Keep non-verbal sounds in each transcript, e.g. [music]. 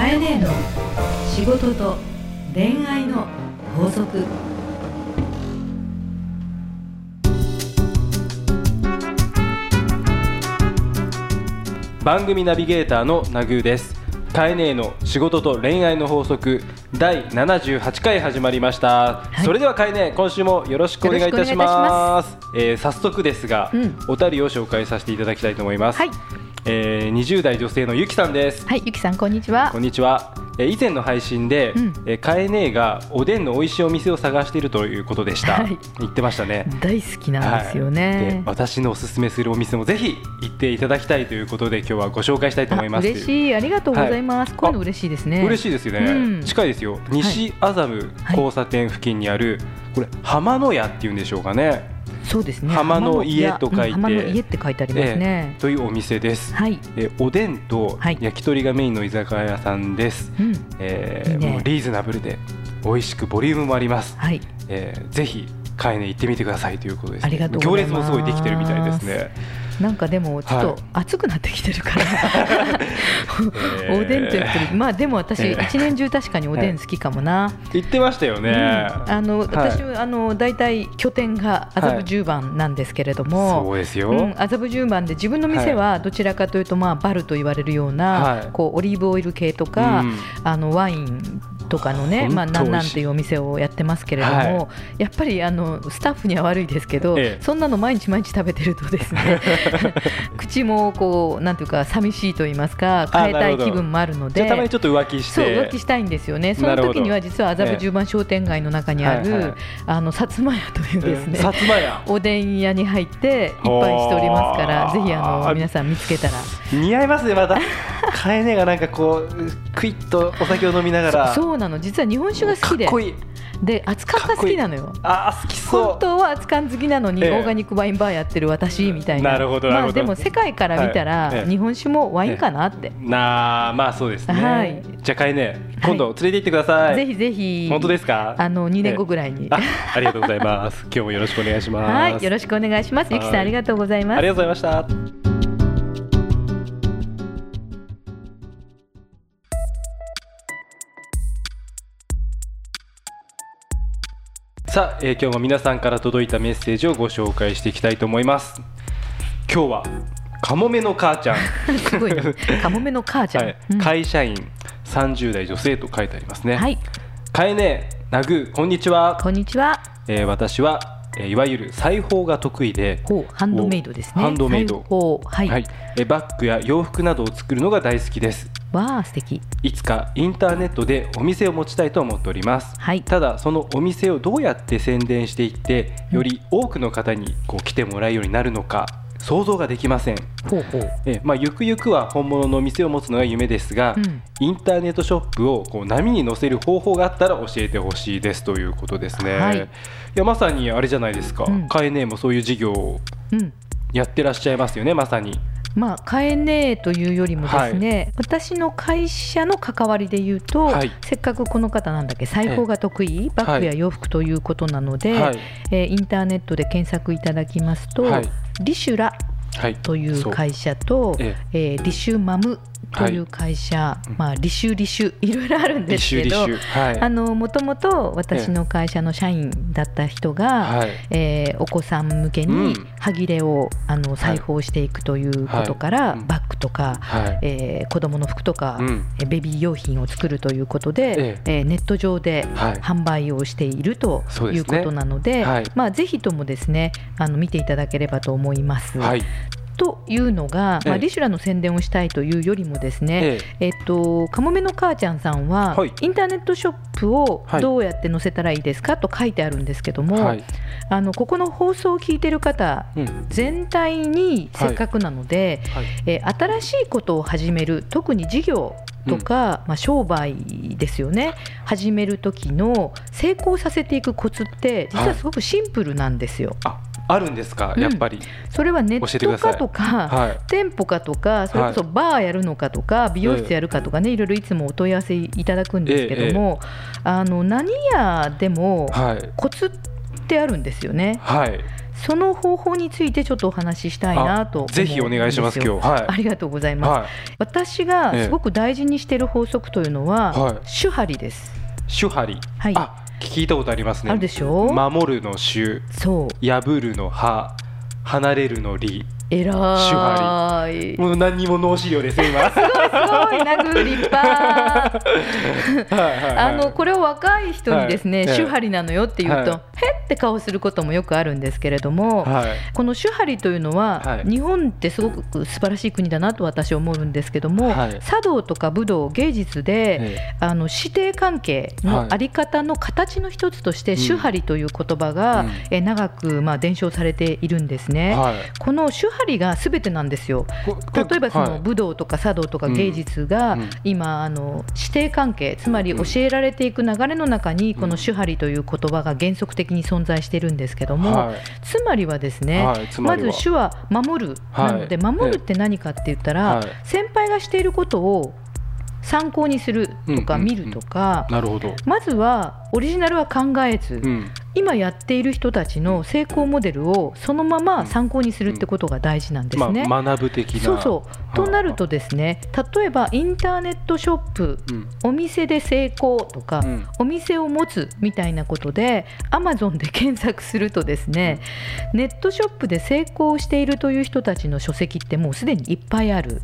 かえねえの仕事と恋愛の法則。番組ナビゲーターのナグーです。カエネーの仕事と恋愛の法則。第78回始まりました、いそれではカエネー今週もよろしくお願いいたしますえー早速ですが、うんお便りを紹介させていただきたいと思います、はい、えー20代女性のゆきさんです。はい、ゆきさんこんにちは。こん。にちは、えー以前の配信で、うん。えーカエネーがおでんの美味しいお店を探しているということでした、はい。言ってましたね。大好きなんですよはい。私のおすすめするお店もぜひ行っていただきたいということで今日はご紹介したいと思います。あ嬉しい、ありがとうございます。はい。こういうの嬉しいですね。嬉しいですよね、うん。近いですよ。西麻布交差点付近にある、これ浜の屋っていうんでしょうかねそうですね。浜の家と書いて。浜の家って書いてありますね。というお店です、はい。えおでんとはい。焼き鳥がメインの居酒屋さんです、うん。えもうリーズナブルで美味しくボリュームもあります、はい。えーぜひ買いに行ってみてくださいということです、ありがとう行ございます。列もすごいできてるみたいですね。なんかでもちょっはい。と暑くなってきてるから、え [laughs] ー [laughs] おでんとやっぱりまあでも私えー一年中確かにおでん好きかもな。[laughs] 言ってましたよね、うん。あのはい。私あの大体拠点が麻布十番なんですけれども。そうですよ、うん、麻布十番で自分の店はどちらかというと、まあ、バルと言われるような、はい。こうオリーブオイル系とか、うん。あのワインとかのね、まあ、なんなんていうお店をやってますけれども、はやっぱりあのスタッフには悪いですけど、ええ。そんなの毎日毎日食べてるとですね [laughs] 口もこうなんていうか寂しいと言いますかあ変えたない気分もあるのじゃあたまにで。ちょっと浮気して。そう浮気したいんですよね。その時には実は麻布十番商店街の中にある、はいはい。あの薩摩屋というですね、薩摩屋おでん屋に入っていっぱいしておりますから、ぜひあの皆さん見つけたら。似合いますねまたカエネがなんかこうクイッとお酒を飲みながら。そうなの。実は日本酒が好きで。かっこいい。で熱燗が好きなのよ。あー好きそう。本当は熱燗好きなのに、ええ。オーガニックワインバーやってる私みたいな。なるほどなるほど。まあでも世界から見たら、はい。ええ。日本酒もワインかなって、なあまあそうですね、はい。じゃあカエネ今度連れて行ってください、ぜひぜひ。本当ですか？あの2年後ぐらいに、あありがとうございます。[laughs] 今日もよろしくお願いします。はいよろしくお願いします。ゆきさんはい。ありがとうございます。ありがとうございましたさあ、えー今日も皆さんから届いたメッセージをご紹介していきたいと思います。今日はカモメの母ちゃん、[laughs] すごいね。カモメの母ちゃん、はい。うん。会社員30代女性と書いてありますね、はい。かえねなぐこんにちは、こんにちは。えー私は、えーいわゆる裁縫が得意でハンドメイドですね。ハンドメイド。はい、はい、えバッグや洋服などを作るのが大好きですわあ素敵。いつかインターネットでお店を持ちたいと思っております、はい。ただそのお店をどうやって宣伝していってより多くの方にこう来てもらうようになるのか想像ができません。ほうほう。え、まあ、ゆくゆくは本物のお店を持つのが夢ですが、うん。インターネットショップをこう波に乗せる方法があったら教えてほしいですということですね、はい。いやまさにあれじゃないですか、うん。カエネもそういう事業をうん。やってらっしゃいますよねまさにまあ、買えねえというよりもですね、私の会社の関わりで言うと、はい。せっかくこの方なんだっけ？裁縫が得意、バッグや洋服ということなので、はい。えーインターネットで検索いただきますと、はい。リシュラはい。という会社と、ええ。ーリシュマムという会社、うん。まあ、リシュリシュいろいろあるんですけどもともと私の会社の社員だった人が、はい。えーお子さん向けうにん歯切れをあの裁縫していくということから、バッグとか、はい。えー子供の服とか、うベビー用品を作るということで、ええ。ーネット上ではい。販売をしているということなので、はい。まあ、ぜひともですねあの見ていただければと思います。はいというのが、まあ、ええリシュラの宣伝をしたいというよりもですね、ええ。っと、かもめの母ちゃんさんは、はい。インターネットショップをはいどうやって載せたらいいですかと書いてあるんですけども、はい。あのここの放送を聞いてる方うん。全体にせっかくなので、はい。えー新しいことを始める特に事業とか、まあ、商売ですよね。始める時の成功させていくコツって実はすごくシンプルなんですよ。ああるんですか？うん。やっぱり、それはネット教えてください。かとか、はい。店舗かとかそれこそバーやるのかとか、美容室やるかとかねいろいろいつもお問い合わせいただくんですけども、あの何やでもはい。コツっってあるんですよね。はい。その方法についてちょっとお話ししたいなとぜひお願いします今日。はい。ありがとうございます。は私がすごく大事にしている法則というのは、はい。手張りです。い手張り。はい。あ聞いたことありますね。あるでしょ守るの手そう、破るの歯離れるの理えら張い。もう何にも脳資料です今。すごい殴立派。[laughs] はいはいはい。あのこれを若い人にですね、はい。ええ手張りなのよって言うと、はい。へって顔することもよくあるんですけれども、はい。この手張りというのは、はい。日本ってすごく素晴らしい国だなと私は思うんですけども、はい。茶道とか武道芸術で、えあの師弟関係のあり方の形の一つとして、うん。手張りという言葉が、うん。え長くまあ伝承されているんですね。はい。この手張りがすべてなんですよ。こ例えばそのはい。武道とか茶道とか芸術が今あの師弟関係つまり教えられていく流れの中にこの手張りという言葉が原則的に存在しているんですけどもはい。つまりはですねまず手は守る。はい。なので守るって何かって言ったらはい。先輩がしていることを参考にするとかうんうんうん。見るとかなるほど。まずはオリジナルは考えずうん。今やっている人たちの成功モデルをそのまま参考にするってことが大事なんですね。まあ学ぶ的な。そうそう。となるとですね例えばインターネットショップうん。お店で成功とか、うん。お店を持つみたいなことでアマゾンで検索するとですねネットショップで成功しているという人たちの書籍ってもうすでにいっぱいある。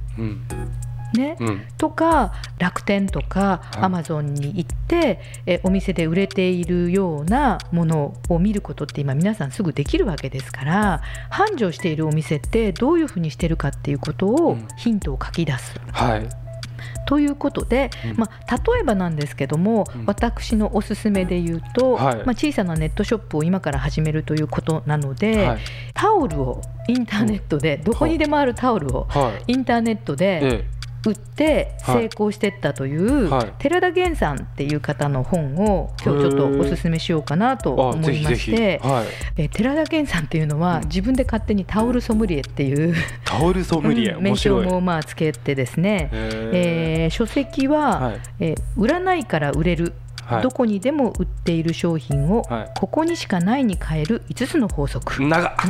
うんね。うん。とか楽天とかはい。アマゾンに行ってえお店で売れているようなものを見ることって今皆さんすぐできるわけですから繁盛しているお店ってどういうふうにしてるかっていうことうをん。ヒントを書き出す。はい。ということで、うん。まあ、例えばなんですけども、うん。私のおすすめで言うと、はい。まあ、小さなネットショップを今から始めるということなので、はい。タオルをインターネットでどこにでもあるタオルをはい。インターネットでえ売ってはい。成功していったというはい。寺田源さんっていう方の本を今日ちょっとおすすめしようかなと思いましてはい。え寺田源さんっていうのはうん。自分で勝手にタオルソムリエっていうタオルソムリエうん名称もまあつけてですね。へえー書籍は、はい。えー売らないから売れる、はい。どこにでも売っている商品を、はい。ここにしかないに変える5つの法則。長っ。[laughs]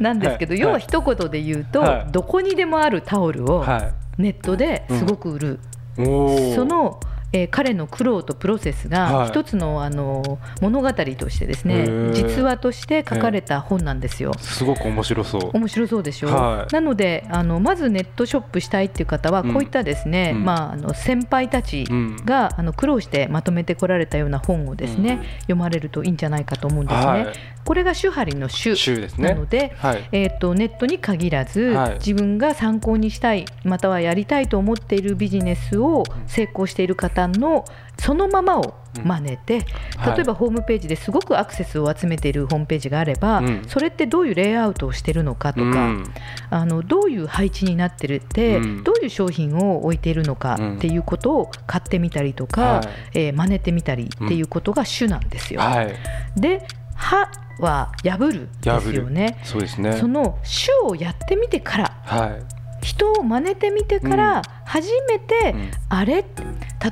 なんですけど、はい。要は一言で言うと、はい。どこにでもあるタオルをはネットですごく売る、その、えー彼の苦労とプロセスはい。が一つのあの物語としてですね実話として書かれた本なんですよ。すごく面白そう。面白そうでしょ、はい。なのであのまずネットショップしたいっていう方はうん。こういったですね、うん。まあ、あの先輩たちうん。が、あの苦労してまとめてこられたような本をですね、うん。読まれるといいんじゃないかと思うんですね。はいこれが手張りの手なので、はい。えー、とネットに限らず、はい。自分が参考にしたいまたはやりたいと思っているビジネスを成功している方のそのままを真似て、はい。例えばホームページですごくアクセスを集めているホームページがあれば、うん。それってどういうレイアウトをしているのかとか、うん。あのどういう配置になってるって、うん。どういう商品を置いているのかっていうことを買ってみたりとか、はい。えー真似てみたりっていうことが主なんですよ。はい。で歯は破るですよね。そうですね。その種をやってみてからはい人を真似てみてから初めて、うん。あれ？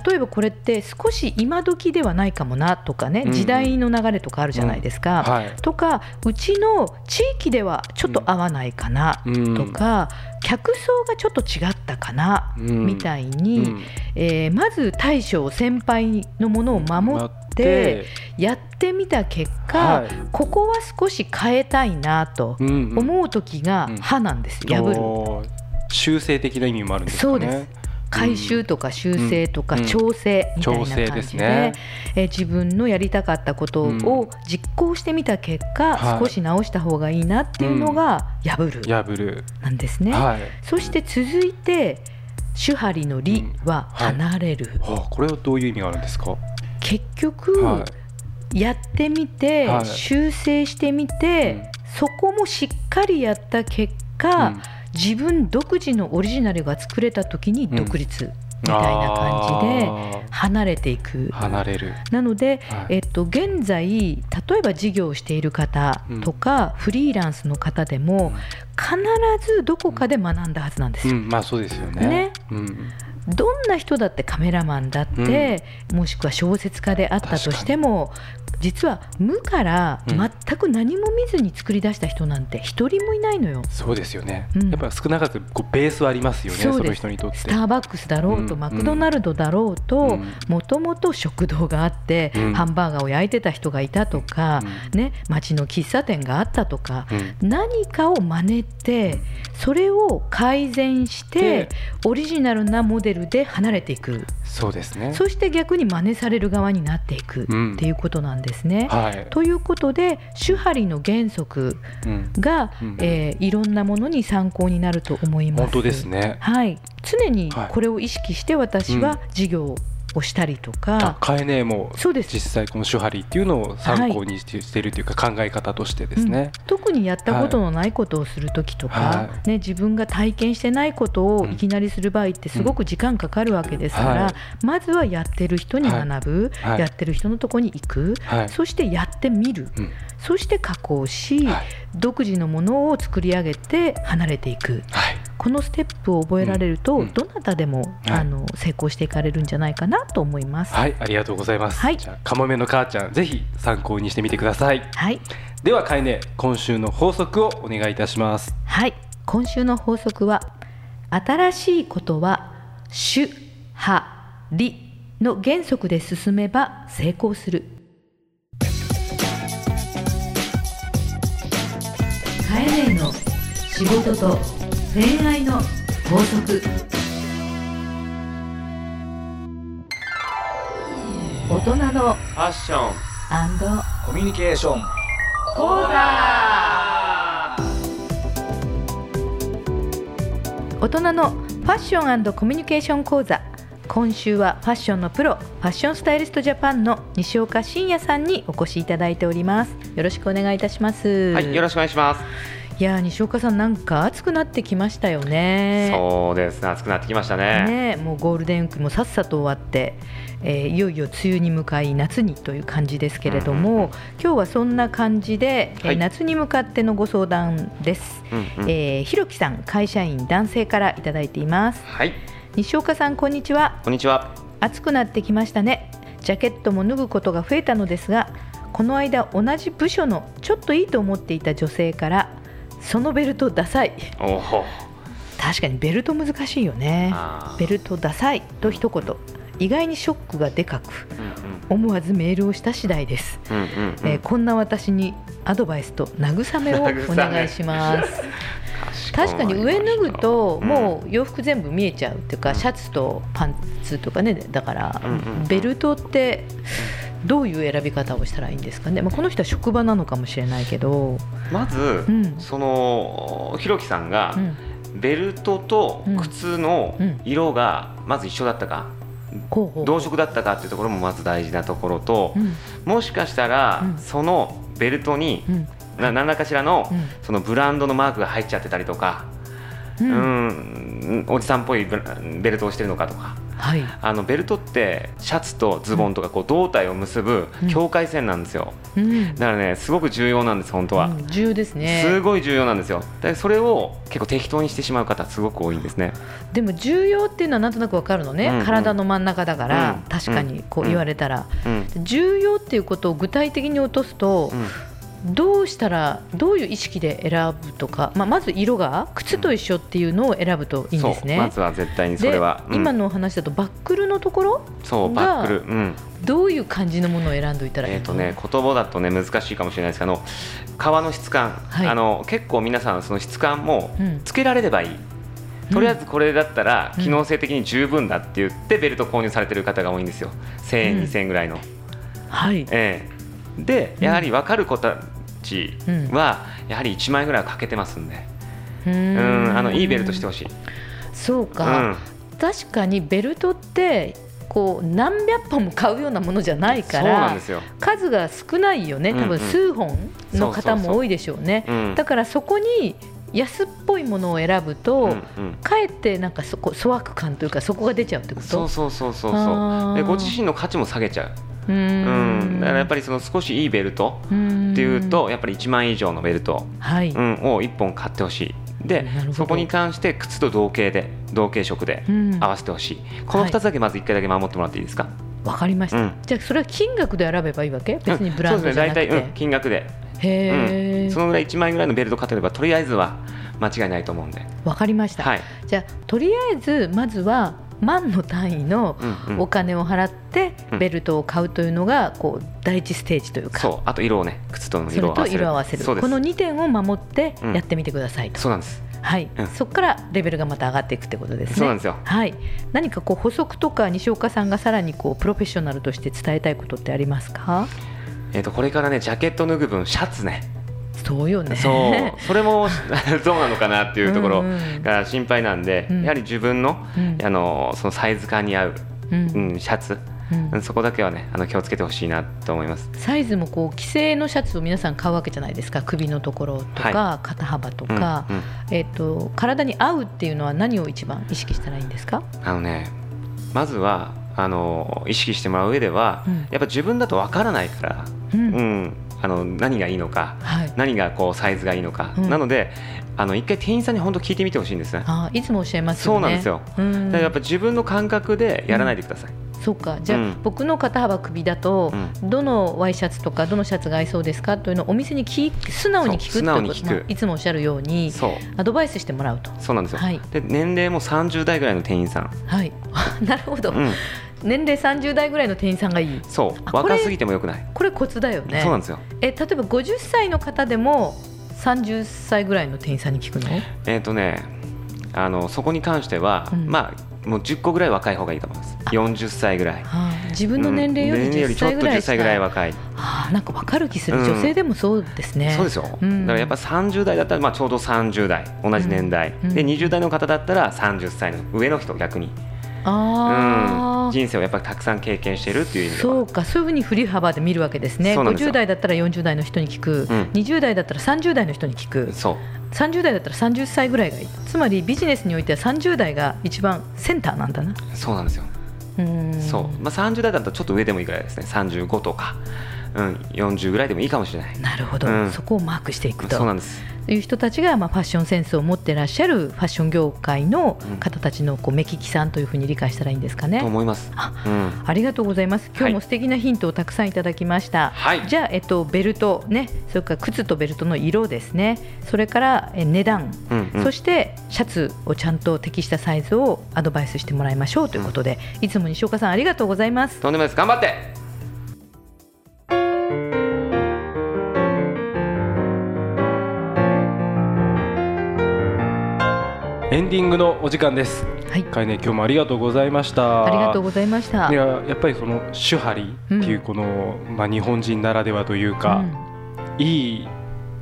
例えばこれって少し今時ではないかもなとかね、うん時代の流れとかあるじゃないですか。はい。とかうちの地域ではちょっと合わないかなうん。とか、客層がちょっと違ったかな、うん。みたいに、うん。えーまず大将先輩のものを守ってやってみた結果、はい。ここは少し変えたいなと思う時がうん。歯なんです、破る。修正的な意味もあるんですかね。そうです。回収とか修正とかうん。調整みたいな感じで,、ですね。えー自分のやりたかったことうん。を実行してみた結果、はい。少し直した方がいいなっていうのが破る。破る。なんですね。はい。そして続いて手張りの理ははい。離れる、はあこれはどういう意味があるんですか？結局、はい。やってみて、はい。修正してみて、そこもしっかりやった結果、うん自分独自のオリジナルが作れた時に独立みたいな感じで離れていく。離れる。なので、はい。えっと、現在例えば事業をしている方とか、フリーランスの方でも、必ずどこかで学んだはずなんですよ。うん、まあそうですよね。ね。うん、どんな人だってカメラマンだって、もしくは小説家であったとしても実は無からうん。全く何も見ずに作り出した人なんて一人もいないのよ。そうですよね。うん。やっぱ少なからずこうベースはありますよね。そうの人にとって。スターバックスだろうと、うん。マクドナルドだろうとうん。もともと食堂があって、うん。ハンバーガーを焼いてた人がいたとか、ね、町の喫茶店があったとか、うん。何かを真似てそれを改善してでオリジナルなモデルで離れていくそうですね。そして逆に真似される側になっていくうんっていうことなんですね。はい。ということで手張りの原則うん、が、うんえーいろんなものに参考になると思います。本当ですね。はい、常にはいこれを意識して私は授業をしたりとあか、カエネもそうです。実際この手張りっていうのを参考にして,、いるというか考え方としてですね。うん。特にやったことのないことをする時とか、はね、自分が体験してないことをうん。いきなりする場合ってすごく時間かかるわけですから、はい。まずはやってる人に学ぶ、はい。やってる人のとこに行く、はい。そしてやってみる、うん。そして加工し、はい。独自のものを作り上げて離れていく。はい。このステップを覚えられると、うんうんどなたでも、はいあの成功していかれるんじゃないかなと思います。はい、ありがとうございます。はいじゃあ、カモメの母ちゃん、ぜひ参考にしてみてください。はいでは、カエネ、今週の法則をお願いいたします。はい、今週の法則は新しいことは主派理の原則で進めば成功するカエネの仕事と恋愛の法則。大人のファッションコミュニケーション。講座。大人のファッションコミュニケーション講座。今週はファッションのプロファッションスタイリストジャパンの西岡真也さんにお越しいただいております。よろしくお願いいたします。はい、よろしくお願いします。いやー西岡さんなんか暑くなってきましたよね。そうです。ね、暑くなってきましたね。ねもうゴールデンウィークもさっさと終わって、えーいよいよ梅雨に向かい夏にという感じですけれども、うんうんうん。今日はそんな感じで、えーはい。夏に向かってのご相談です、うんうん。えーひろきさん会社員男性からいただいています。はい、西岡さんこんにちは。こんにちは。暑くなってきましたね。ジャケットも脱ぐことが増えたのですがこの間同じ部署のちょっといいと思っていた女性からそのベルトダサい。確かにベルト難しいよね。ベルトダサいと一言。意外にショックがでかくうん思わずメールをした次第です、うんうんうん。うんえーこんな私にアドバイスと慰めをお願いします。確かに。上脱ぐともう洋服全部見えちゃうっていうか、うん。シャツとパンツとかね。だから、うんうんうん。ベルトってどういう選び方をしたらいいんですかね、まあ、この人は職場なのかもしれないけど、まず、うん。そのひろきさんが、うん、ベルトと靴のうん。色がまず一緒だったか、同色だったかっていうところもまず大事なところとう、ん。もしかしたら、うん。そのベルトにうん。な何らかしらの、うん。そのブランドのマークが入っちゃってたりとか、ううんん、おじさんっぽいベルトをしてるのかとかはい。あのベルトってシャツとズボンとかこう胴体を結ぶうん。境界線なんですよ。うん。だからねすごく重要なんです本当は、うん重要ですね。すごい重要なんですよ。だからそれを結構適当にしてしまう方すごく多いんですね。でも重要っていうのはなんとなくわかるのね、うんうん。体の真ん中だから、うん確かにこう言われたら、うん、重要っていうことを具体的に落とすと、うんどうしたらどういう意識で選ぶとか、まあ、まず色が靴と一緒っていうのを選ぶといいんですね。そう。まずは絶対にそれは、で今のお話だとバックルのところそうがバックル。うん。どういう感じのものを選んどいたらいいのえーとね、言葉だとね難しいかもしれないですけどあの革の質感、はい。あの結構皆さんその質感もうん。つけられればいい、とりあえずこれだったらうん。機能性的に十分だって言ってベルト購入されてる方が多いんですよ。1000円、うん。2000円ぐらいの。はい、ええ。でやはり分かる子たちはやはり1万円ぐらいはかけてますんで、ううん。んあのいいベルトしてほしい。そうか、確かにベルトってこう何百本も買うようなものじゃないから数が少ないよね。多うんうん。分数本の方も多いでしょうね。うん。だからそこに安っぽいものを選ぶと、うんうん。かえってなんかそこ粗悪感というかそこが出ちゃうってこと？そうそうそうそうあそー。うでご自身の価値も下げちゃうう、ん、だからやっぱりその少しいいベルトりっていうとやっぱり1万円以上のベルト、はい、うん、を1本買ってほしい。でそこに関して靴と同型で同型色で合わせてほしい、うん、この2つだけまず1回だけ守ってもらっていいですか？わ、かりました、うん、じゃあそれは金額で選べばいいわけ？別にブランドじゃなくて、うん、そうですね。大体、金額で。へえ、そのぐらい1万円ぐらいのベルト買ってればとりあえずは間違いないと思うんで。わかりました、はい、じゃあとりあえずまずは万の単位のお金を払ってベルトを買うというのがこう第一ステージというか、そう。あと色をね靴との色を合わせる。色合わせる。この2点を守ってやってみてくださいと、そうなんです。はい、うん、そこからレベルがまた上がっていくってことですね。そうなんですよ。はい。何かこう補足とか西岡さんがさらにこうプロフェッショナルとして伝えたいことってありますか？えっ、とこれからねジャケット脱ぐ分シャツね。そうよね。そう。[laughs] それも [laughs] どうなのかなっていうところが心配なんで、うん。うん、やはり自分のうん、あのそのサイズ感に合う、うん、シャツ。うん、そこだけはねあの気をつけてほしいなと思います。サイズもこう既製のシャツを皆さん買うわけじゃないですか。首のところとか、はい、肩幅とか、うんうん、えーと、体に合うっていうのは何を一番意識したらいいんですか？あのねまずはあの意識してもらう上では、やっぱ自分だとわからないから、うんあの何がいいのか、はい、何がこうサイズがいいのか、うん、なのであの一回店員さんに本当聞いてみてほしいんですね。あいつもおっしゃいます、ね、そうなんですよ。だからやっぱ自分の感覚でやらないでください。うん、そうか。じゃあ、うん、僕の肩幅首だと、うん、どのワイシャツとかどのシャツが合いそうですかというのをお店に聞素直に聞くってこと、まあ、いつもおっしゃるようにアドバイスしてもらうと。そうなんですよ、はい、で年齢も30代ぐらいの店員さん。はい。[laughs] なるほど、年齢30代ぐらいの店員さんがいい。そう。若すぎてもよくない。これコツだよね。そうなんですよ。え例えば50歳の方でも30歳ぐらいの店員さんに聞くの？えっ、ー、とねあのそこに関しては、うん、まあもう10個ぐらい若い方がいいと思います。40歳ぐらい、はあ、自分の年齢より10歳ぐらい、うん、歳ぐらい若い、はあ、なんか分かる気する、女性でもそうですね。そうですよ、だからやっぱ30代だったらまあちょうど30代同じ年代、で20代の方だったら30歳の上の人逆に。あ、うん、人生をやっぱりたくさん経験しているっていう意味でそうか。そういうふうに振り幅で見るわけですね。50代だったら40代の人に聞く、うん、20代だったら30代の人に聞く。そう。30代だったら30歳ぐらいがいい。つまりビジネスにおいては30代が一番センターなんだな。そうなんですよ。そう、まあ、30代だったらちょっと上でもいいぐらいですね。35とか、うん、40ぐらいでもいいかもしれない。なるほど、うん、そこをマークしていくと。そうなんですいう人たちが、まあ、ファッションセンスを持ってらっしゃるファッション業界の方たちのこう目利きさんというふうに理解したらいいんですかね。と思います。あうん、ありがとうございます。今日も素敵なヒントをたくさんいただきました。はい、じゃあ、えっと、ベルトね、それから靴とベルトの色ですね。それからえ値段、うんうん、そしてシャツをちゃんと適したサイズをアドバイスしてもらいましょうということで、うん、いつも西岡さんありがとうございます。とんでもないです。頑張って。エンディングのお時間です。はい。かいね今日もありがとうございました。ありがとうございました。いややっぱりその手張りっていうこの、うん、まあ日本人ならではというか、うん、いい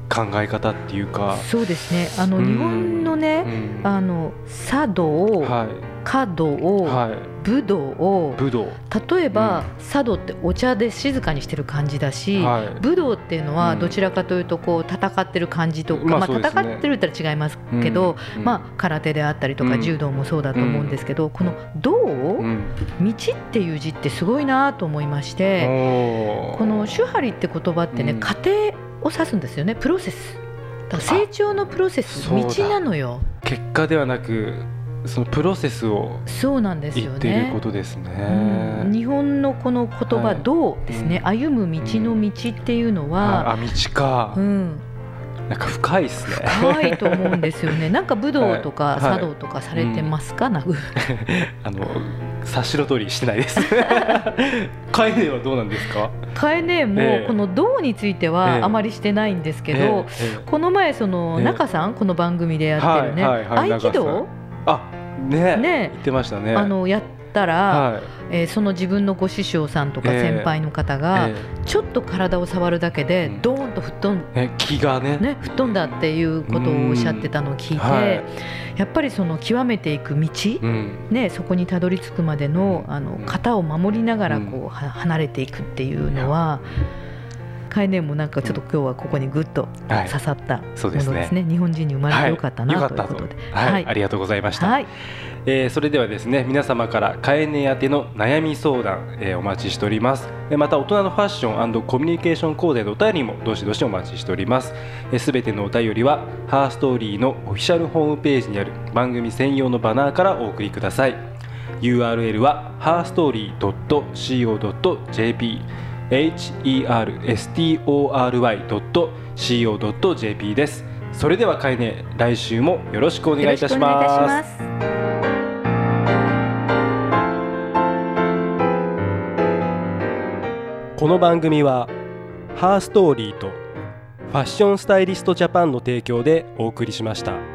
考え方っていうか。そうですね。あの、日本のね、あの茶道を、はい、華道を、はい。武道を武道。例えば、うん、茶道ってお茶で静かにしてる感じだし、はい、武道っていうのはどちらかというとこう戦ってる感じとか、うん、まあ、戦ってるって言ったら違いますけど、うん、まあ、空手であったりとか柔道もそうだと思うんですけど、この「道」道っていう字ってすごいなと思いましてこの「手張り」って言葉ってね、過程を指すんですよね。プロセス。成長のプロセス道なのよ。結果ではなくそのプロセスをそうなんですよね。っていることですね。うん、日本のこの言葉、はい、道ですね、うん、歩む道の道っていうのは、あ道か。うん。なんか深いですね。深いと思うんですよね。[laughs] なんか武道とか茶道とかされてますか、はい、なぐ。[laughs] あの察しの通りしてないです。カエネはどうなんですか？カエネもこの道についてはあまりしてないんですけど、この前その中さんこの番組でやってるね、合気道。あねね。言ってましたね。あのやったら、はい、えー、その自分のご師匠さんとか先輩の方が、えーえ。ー、ちょっと体を触るだけで、ドーンと吹っ飛ん、ね、気がね。ね吹っ飛んだっていうことをおっしゃってたのを聞いて、はい、やっぱりその極めていく道、うん、ね、そこにたどり着くまでのあの型を守りながらこう、離れていくっていうのは。概念もなんかちょっと今日はここにぐっと刺さったものですね。はい、すね。日本人に生まれてよかったな、はい、ということで、はい、ありがとうございました、はい。えー、それではですね皆様からカエネ宛ての悩み相談、えー、お待ちしております。また大人のファッションコミュニケーション講座のお便りもどしどしお待ちしております。すべ、えー、てのお便りはハーストーリーのオフィシャルホームページにある番組専用のバナーからお送りください。URL は herstory.co.jp herstory.co.jp ですそれではかえね来週もよろしくお願いいたしますこの番組はハーストーリーとファッションスタイリストジャパンの提供でお送りしました。